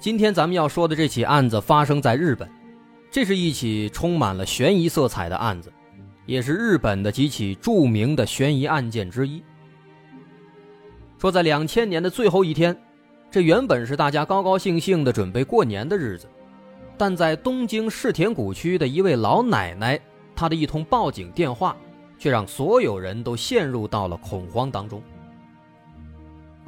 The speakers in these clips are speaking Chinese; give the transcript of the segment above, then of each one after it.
今天咱们要说的这起案子发生在日本，这是一起充满了悬疑色彩的案子，也是日本的几起著名的悬疑案件之一。说在两千年的最后一天，这原本是大家高高兴兴的准备过年的日子，但在东京世田谷区的一位老奶奶。她的一通报警电话，却让所有人都陷入到了恐慌当中。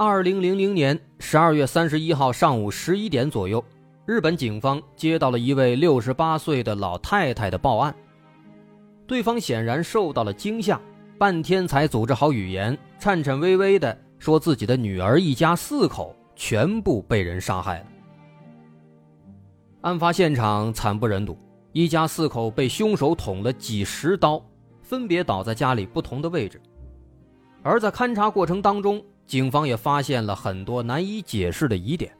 二零零零年十二月三十一号上午十一点左右，日本警方接到了一位六十八岁的老太太的报案。对方显然受到了惊吓，半天才组织好语言，颤颤巍巍地说自己的女儿一家四口全部被人杀害了。案发现场惨不忍睹。一家四口被凶手捅了几十刀，分别倒在家里不同的位置。而在勘查过程当中，警方也发现了很多难以解释的疑点。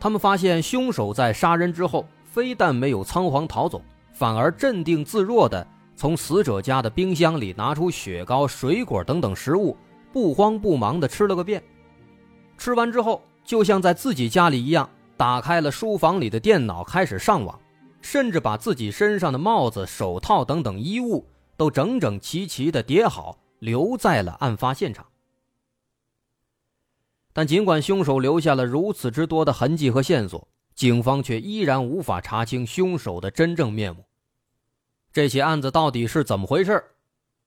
他们发现凶手在杀人之后，非但没有仓皇逃走，反而镇定自若地从死者家的冰箱里拿出雪糕、水果等等食物，不慌不忙地吃了个遍。吃完之后，就像在自己家里一样，打开了书房里的电脑，开始上网。甚至把自己身上的帽子、手套等等衣物都整整齐齐地叠好，留在了案发现场。但尽管凶手留下了如此之多的痕迹和线索，警方却依然无法查清凶手的真正面目。这起案子到底是怎么回事？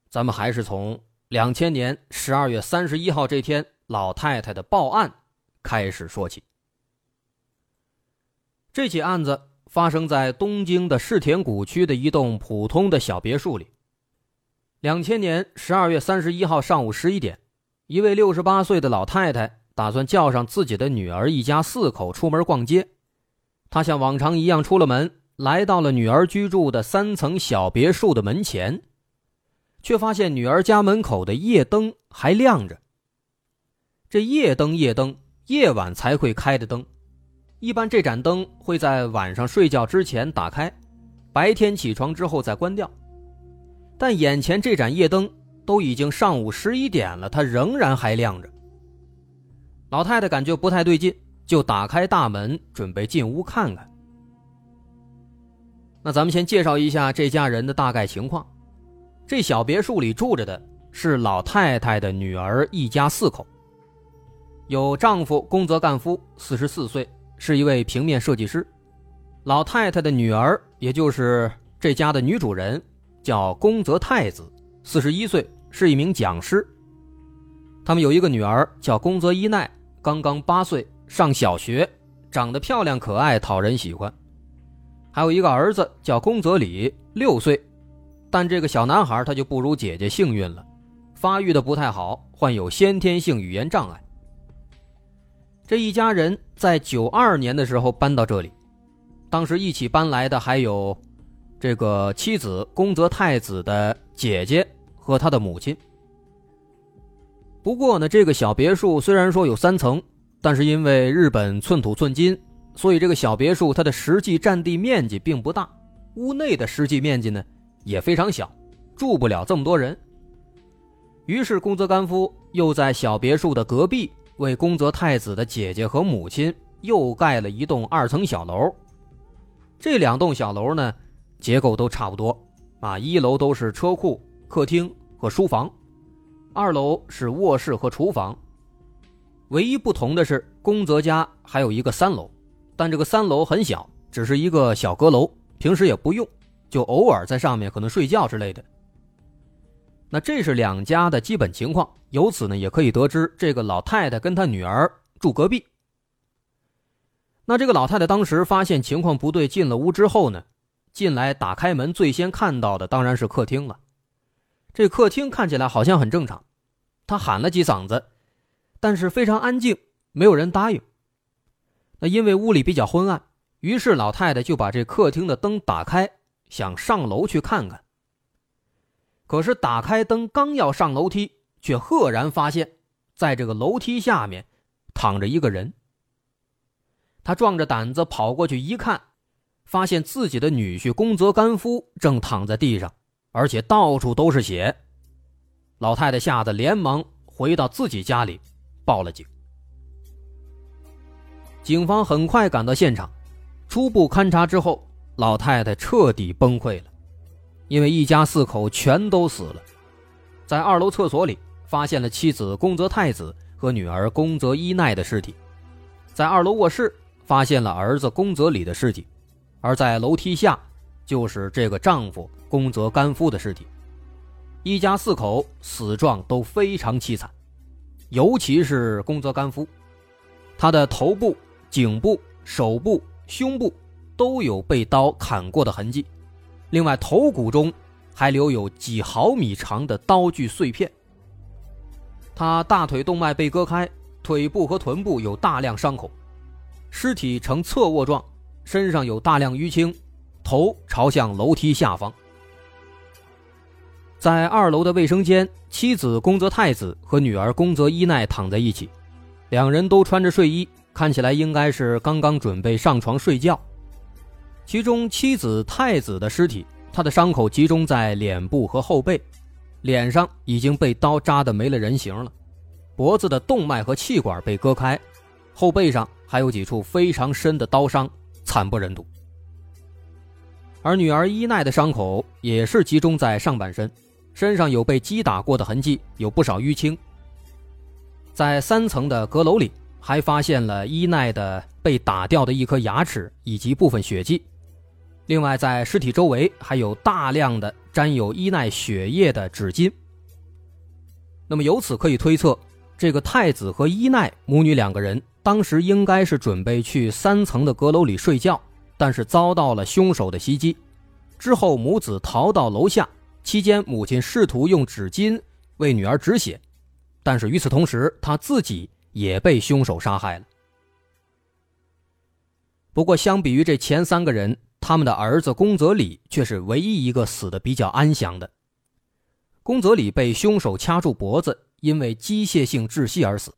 咱们还是从两千年十二月三十一号这天老太太的报案开始说起。这起案子。发生在东京的世田谷区的一栋普通的小别墅里。两千年十二月三十一号上午十一点，一位六十八岁的老太太打算叫上自己的女儿一家四口出门逛街。他像往常一样出了门，来到了女儿居住的三层小别墅的门前，却发现女儿家门口的夜灯还亮着。这夜灯，夜灯，夜晚才会开的灯。一般这盏灯会在晚上睡觉之前打开，白天起床之后再关掉。但眼前这盏夜灯都已经上午十一点了，它仍然还亮着。老太太感觉不太对劲，就打开大门准备进屋看看。那咱们先介绍一下这家人的大概情况：这小别墅里住着的是老太太的女儿一家四口，有丈夫宫泽干夫，四十四岁。是一位平面设计师，老太太的女儿，也就是这家的女主人，叫宫泽太子，四十一岁，是一名讲师。他们有一个女儿叫宫泽一奈，刚刚八岁，上小学，长得漂亮可爱，讨人喜欢。还有一个儿子叫宫泽里，六岁，但这个小男孩他就不如姐姐幸运了，发育的不太好，患有先天性语言障碍。这一家人在九二年的时候搬到这里，当时一起搬来的还有这个妻子宫泽太子的姐姐和他的母亲。不过呢，这个小别墅虽然说有三层，但是因为日本寸土寸金，所以这个小别墅它的实际占地面积并不大，屋内的实际面积呢也非常小，住不了这么多人。于是宫泽干夫又在小别墅的隔壁。为宫泽太子的姐姐和母亲又盖了一栋二层小楼，这两栋小楼呢，结构都差不多，啊，一楼都是车库、客厅和书房，二楼是卧室和厨房。唯一不同的是，宫泽家还有一个三楼，但这个三楼很小，只是一个小阁楼，平时也不用，就偶尔在上面可能睡觉之类的。那这是两家的基本情况，由此呢也可以得知，这个老太太跟她女儿住隔壁。那这个老太太当时发现情况不对，进了屋之后呢，进来打开门，最先看到的当然是客厅了。这客厅看起来好像很正常，他喊了几嗓子，但是非常安静，没有人答应。那因为屋里比较昏暗，于是老太太就把这客厅的灯打开，想上楼去看看。可是打开灯刚要上楼梯，却赫然发现，在这个楼梯下面躺着一个人。他壮着胆子跑过去一看，发现自己的女婿宫泽干夫正躺在地上，而且到处都是血。老太太吓得连忙回到自己家里，报了警。警方很快赶到现场，初步勘查之后，老太太彻底崩溃了，因为一家四口全都死了。在二楼厕所里发现了妻子宫泽太子和女儿宫泽伊奈的尸体，在二楼卧室。发现了儿子宫泽里的尸体，而在楼梯下就是这个丈夫宫泽干夫的尸体。一家四口死状都非常凄惨，尤其是宫泽干夫，他的头部、颈部、手部、胸部都有被刀砍过的痕迹，另外头骨中还留有几毫米长的刀具碎片。他大腿动脉被割开，腿部和臀部有大量伤口。尸体呈侧卧状，身上有大量淤青，头朝向楼梯下方。在二楼的卫生间，妻子宫泽太子和女儿宫泽伊奈躺在一起，两人都穿着睡衣，看起来应该是刚刚准备上床睡觉。其中妻子太子的尸体，他的伤口集中在脸部和后背，脸上已经被刀扎得没了人形了，脖子的动脉和气管被割开，后背上。还有几处非常深的刀伤，惨不忍睹。而女儿伊奈的伤口也是集中在上半身，身上有被击打过的痕迹，有不少淤青。在三层的阁楼里，还发现了伊奈的被打掉的一颗牙齿以及部分血迹。另外，在尸体周围还有大量的沾有伊奈血液的纸巾。那么由此可以推测，这个太子和伊奈母女两个人。当时应该是准备去三层的阁楼里睡觉，但是遭到了凶手的袭击。之后母子逃到楼下，期间母亲试图用纸巾为女儿止血，但是与此同时，她自己也被凶手杀害了。不过，相比于这前三个人，他们的儿子宫泽里却是唯一一个死的比较安详的。宫泽里被凶手掐住脖子，因为机械性窒息而死。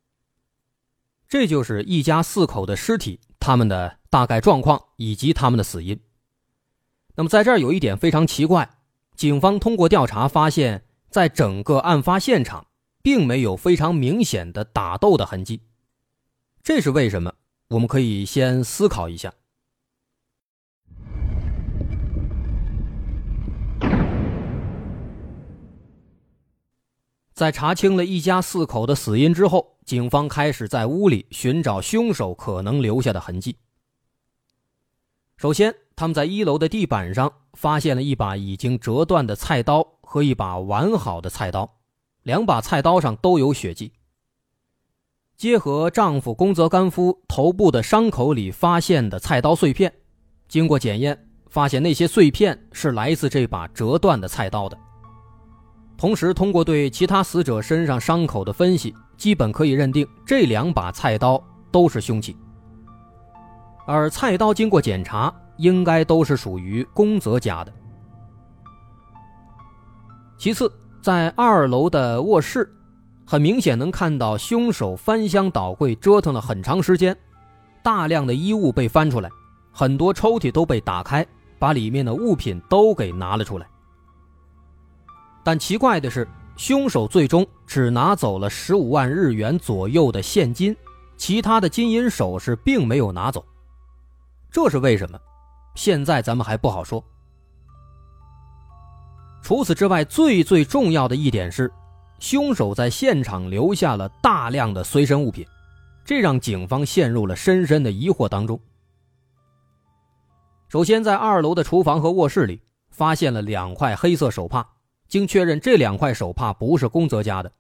这就是一家四口的尸体，他们的大概状况以及他们的死因。那么，在这儿有一点非常奇怪，警方通过调查发现，在整个案发现场，并没有非常明显的打斗的痕迹。这是为什么？我们可以先思考一下。在查清了一家四口的死因之后，警方开始在屋里寻找凶手可能留下的痕迹。首先，他们在一楼的地板上发现了一把已经折断的菜刀和一把完好的菜刀，两把菜刀上都有血迹。结合丈夫宫泽干夫头部的伤口里发现的菜刀碎片，经过检验，发现那些碎片是来自这把折断的菜刀的。同时，通过对其他死者身上伤口的分析，基本可以认定这两把菜刀都是凶器。而菜刀经过检查，应该都是属于宫泽家的。其次，在二楼的卧室，很明显能看到凶手翻箱倒柜折腾了很长时间，大量的衣物被翻出来，很多抽屉都被打开，把里面的物品都给拿了出来。但奇怪的是，凶手最终只拿走了十五万日元左右的现金，其他的金银首饰并没有拿走。这是为什么？现在咱们还不好说。除此之外，最最重要的一点是，凶手在现场留下了大量的随身物品，这让警方陷入了深深的疑惑当中。首先，在二楼的厨房和卧室里，发现了两块黑色手帕。经确认，这两块手帕不是宫泽家的，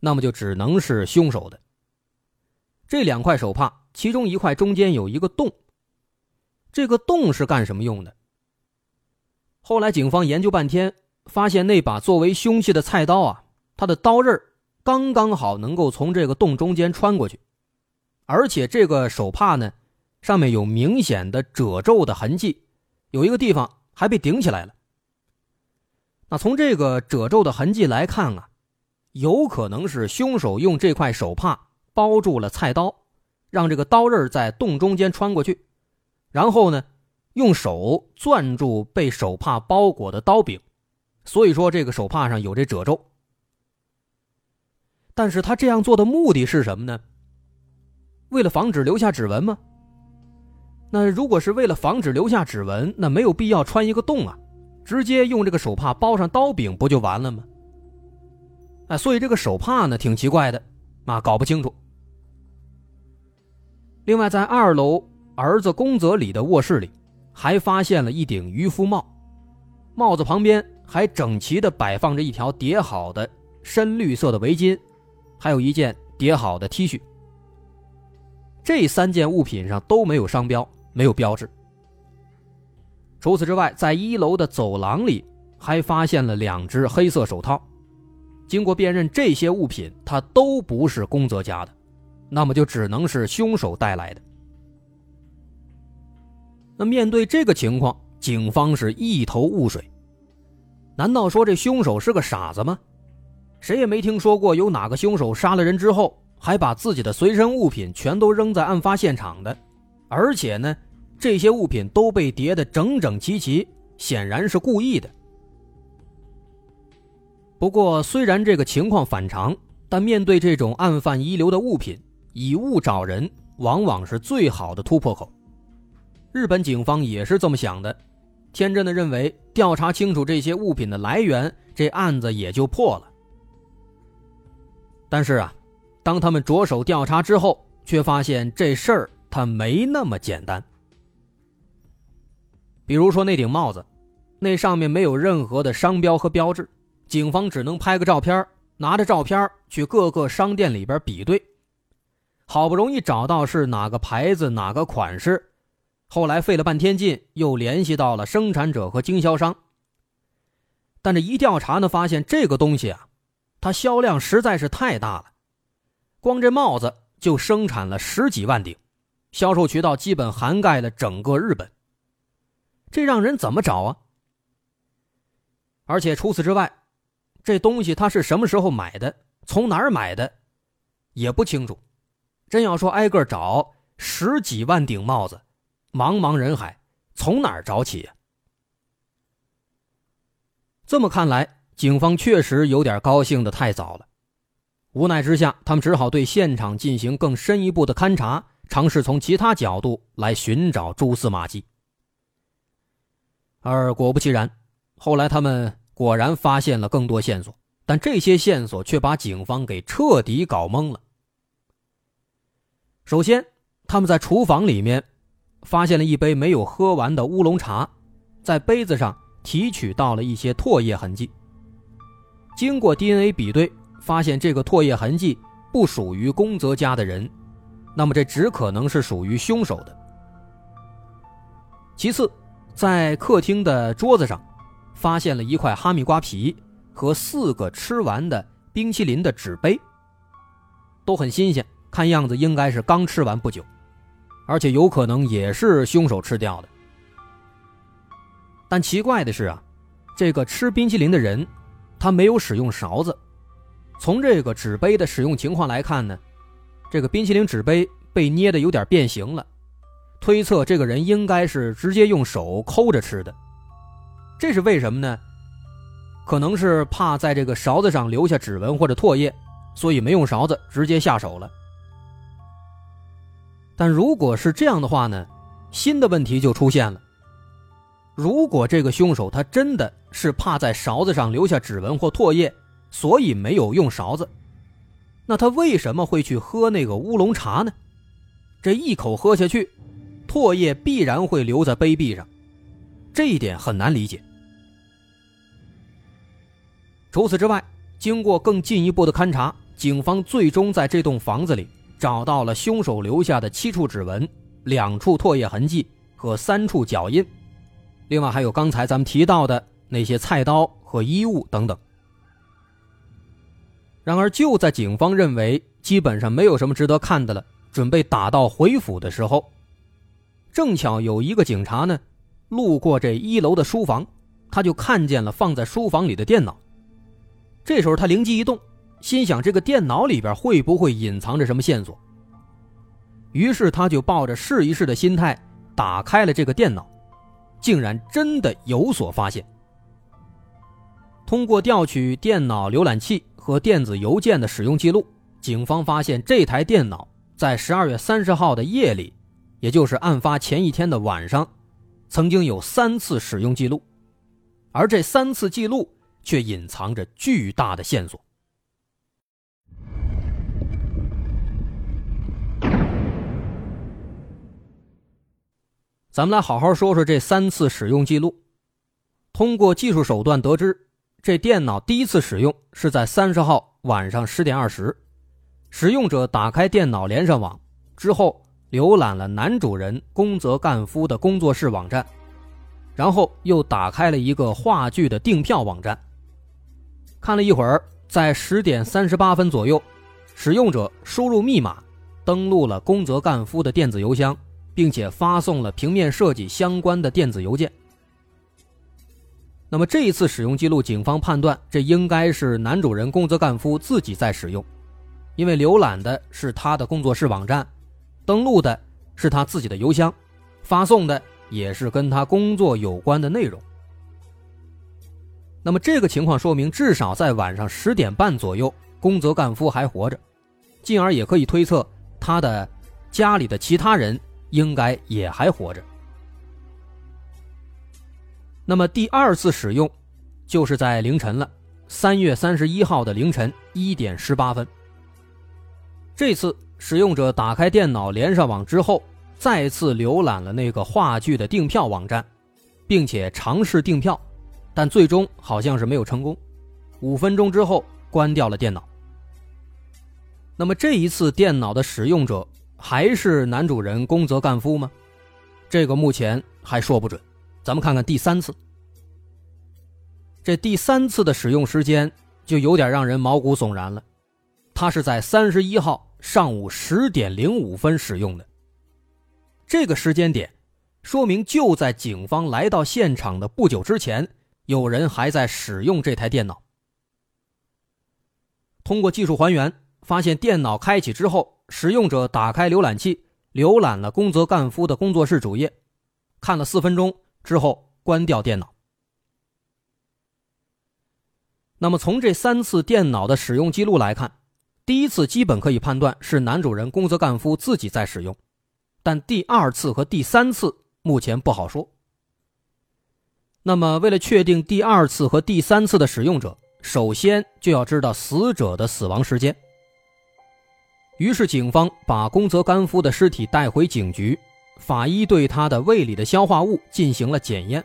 那么就只能是凶手的。这两块手帕，其中一块中间有一个洞，这个洞是干什么用的？后来警方研究半天，发现那把作为凶器的菜刀啊，它的刀刃刚刚好能够从这个洞中间穿过去，而且这个手帕呢，上面有明显的褶皱的痕迹，有一个地方还被顶起来了。那从这个褶皱的痕迹来看啊，有可能是凶手用这块手帕包住了菜刀，让这个刀刃在洞中间穿过去，然后呢，用手攥住被手帕包裹的刀柄，所以说这个手帕上有这褶皱。但是他这样做的目的是什么呢？为了防止留下指纹吗？那如果是为了防止留下指纹，那没有必要穿一个洞啊，直接用这个手帕包上刀柄不就完了吗？哎，所以这个手帕呢挺奇怪的，啊，搞不清楚。另外，在二楼儿子宫泽里的卧室里，还发现了一顶渔夫帽，帽子旁边还整齐的摆放着一条叠好的深绿色的围巾。还有一件叠好的 T 恤，这三件物品上都没有商标，没有标志。除此之外，在一楼的走廊里还发现了两只黑色手套。经过辨认，这些物品它都不是宫泽家的，那么就只能是凶手带来的。那面对这个情况，警方是一头雾水。难道说这凶手是个傻子吗？谁也没听说过有哪个凶手杀了人之后还把自己的随身物品全都扔在案发现场的，而且呢，这些物品都被叠得整整齐齐，显然是故意的。不过，虽然这个情况反常，但面对这种案犯遗留的物品，以物找人往往是最好的突破口。日本警方也是这么想的，天真的认为调查清楚这些物品的来源，这案子也就破了。但是啊，当他们着手调查之后，却发现这事儿它没那么简单。比如说那顶帽子，那上面没有任何的商标和标志，警方只能拍个照片，拿着照片去各个商店里边比对，好不容易找到是哪个牌子、哪个款式，后来费了半天劲，又联系到了生产者和经销商。但这一调查呢，发现这个东西啊。它销量实在是太大了，光这帽子就生产了十几万顶，销售渠道基本涵盖了整个日本。这让人怎么找啊？而且除此之外，这东西他是什么时候买的，从哪儿买的，也不清楚。真要说挨个找，十几万顶帽子，茫茫人海，从哪儿找起呀？这么看来。警方确实有点高兴的太早了，无奈之下，他们只好对现场进行更深一步的勘查，尝试从其他角度来寻找蛛丝马迹。而果不其然，后来他们果然发现了更多线索，但这些线索却把警方给彻底搞懵了。首先，他们在厨房里面发现了一杯没有喝完的乌龙茶，在杯子上提取到了一些唾液痕迹。经过 DNA 比对，发现这个唾液痕迹不属于宫泽家的人，那么这只可能是属于凶手的。其次，在客厅的桌子上，发现了一块哈密瓜皮和四个吃完的冰淇淋的纸杯，都很新鲜，看样子应该是刚吃完不久，而且有可能也是凶手吃掉的。但奇怪的是啊，这个吃冰淇淋的人。他没有使用勺子，从这个纸杯的使用情况来看呢，这个冰淇淋纸杯被捏的有点变形了，推测这个人应该是直接用手抠着吃的，这是为什么呢？可能是怕在这个勺子上留下指纹或者唾液，所以没用勺子直接下手了。但如果是这样的话呢，新的问题就出现了。如果这个凶手他真的是怕在勺子上留下指纹或唾液，所以没有用勺子，那他为什么会去喝那个乌龙茶呢？这一口喝下去，唾液必然会留在杯壁上，这一点很难理解。除此之外，经过更进一步的勘查，警方最终在这栋房子里找到了凶手留下的七处指纹、两处唾液痕迹和三处脚印。另外还有刚才咱们提到的那些菜刀和衣物等等。然而，就在警方认为基本上没有什么值得看的了，准备打道回府的时候，正巧有一个警察呢，路过这一楼的书房，他就看见了放在书房里的电脑。这时候他灵机一动，心想这个电脑里边会不会隐藏着什么线索？于是他就抱着试一试的心态打开了这个电脑，竟然真的有所发现。通过调取电脑浏览器和电子邮件的使用记录，警方发现这台电脑在十二月三十号的夜里，也就是案发前一天的晚上，曾经有三次使用记录，而这三次记录却隐藏着巨大的线索。咱们来好好说说这三次使用记录。通过技术手段得知。这电脑第一次使用是在三十号晚上十点二十，使用者打开电脑连上网之后，浏览了男主人宫泽干夫的工作室网站，然后又打开了一个话剧的订票网站。看了一会儿，在十点三十八分左右，使用者输入密码，登录了宫泽干夫的电子邮箱，并且发送了平面设计相关的电子邮件。那么这一次使用记录，警方判断这应该是男主人宫泽干夫自己在使用，因为浏览的是他的工作室网站，登录的是他自己的邮箱，发送的也是跟他工作有关的内容。那么这个情况说明，至少在晚上十点半左右，宫泽干夫还活着，进而也可以推测他的家里的其他人应该也还活着。那么第二次使用，就是在凌晨了，三月三十一号的凌晨一点十八分。这次使用者打开电脑连上网之后，再次浏览了那个话剧的订票网站，并且尝试订票，但最终好像是没有成功。五分钟之后关掉了电脑。那么这一次电脑的使用者还是男主人宫泽干夫吗？这个目前还说不准。咱们看看第三次，这第三次的使用时间就有点让人毛骨悚然了。他是在三十一号上午十点零五分使用的。这个时间点，说明就在警方来到现场的不久之前，有人还在使用这台电脑。通过技术还原，发现电脑开启之后，使用者打开浏览器，浏览了宫泽干夫的工作室主页，看了四分钟。之后关掉电脑。那么从这三次电脑的使用记录来看，第一次基本可以判断是男主人宫泽干夫自己在使用，但第二次和第三次目前不好说。那么为了确定第二次和第三次的使用者，首先就要知道死者的死亡时间。于是警方把宫泽干夫的尸体带回警局。法医对他的胃里的消化物进行了检验，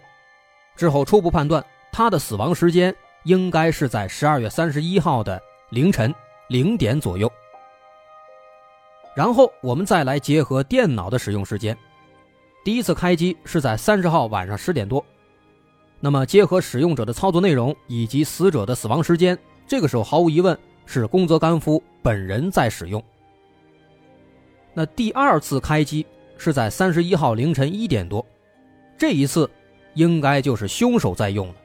之后初步判断他的死亡时间应该是在十二月三十一号的凌晨零点左右。然后我们再来结合电脑的使用时间，第一次开机是在三十号晚上十点多，那么结合使用者的操作内容以及死者的死亡时间，这个时候毫无疑问是宫泽干夫本人在使用。那第二次开机。是在三十一号凌晨一点多，这一次应该就是凶手在用了。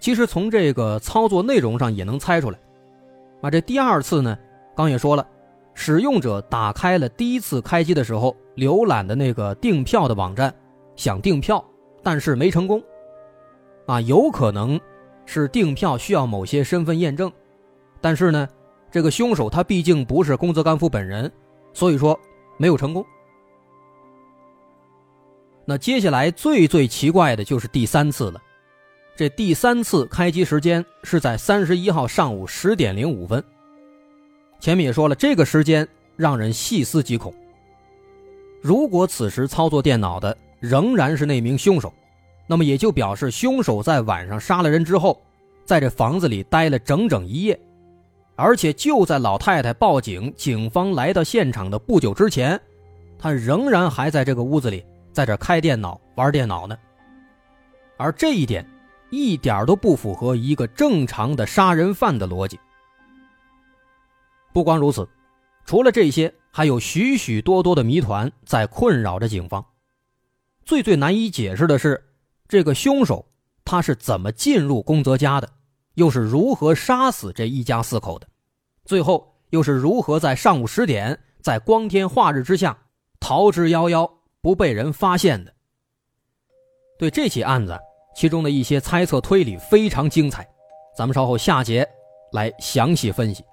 其实从这个操作内容上也能猜出来，啊，这第二次呢，刚也说了，使用者打开了第一次开机的时候浏览的那个订票的网站，想订票，但是没成功，啊，有可能是订票需要某些身份验证，但是呢，这个凶手他毕竟不是宫泽干夫本人，所以说没有成功。那接下来最最奇怪的就是第三次了，这第三次开机时间是在三十一号上午十点零五分。前面也说了，这个时间让人细思极恐。如果此时操作电脑的仍然是那名凶手，那么也就表示凶手在晚上杀了人之后，在这房子里待了整整一夜，而且就在老太太报警、警方来到现场的不久之前，他仍然还在这个屋子里。在这开电脑玩电脑呢，而这一点一点都不符合一个正常的杀人犯的逻辑。不光如此，除了这些，还有许许多多的谜团在困扰着警方。最最难以解释的是，这个凶手他是怎么进入宫泽家的，又是如何杀死这一家四口的，最后又是如何在上午十点在光天化日之下逃之夭夭，不被人发现的？对这起案子，其中的一些猜测推理非常精彩，咱们稍后下节来详细分析。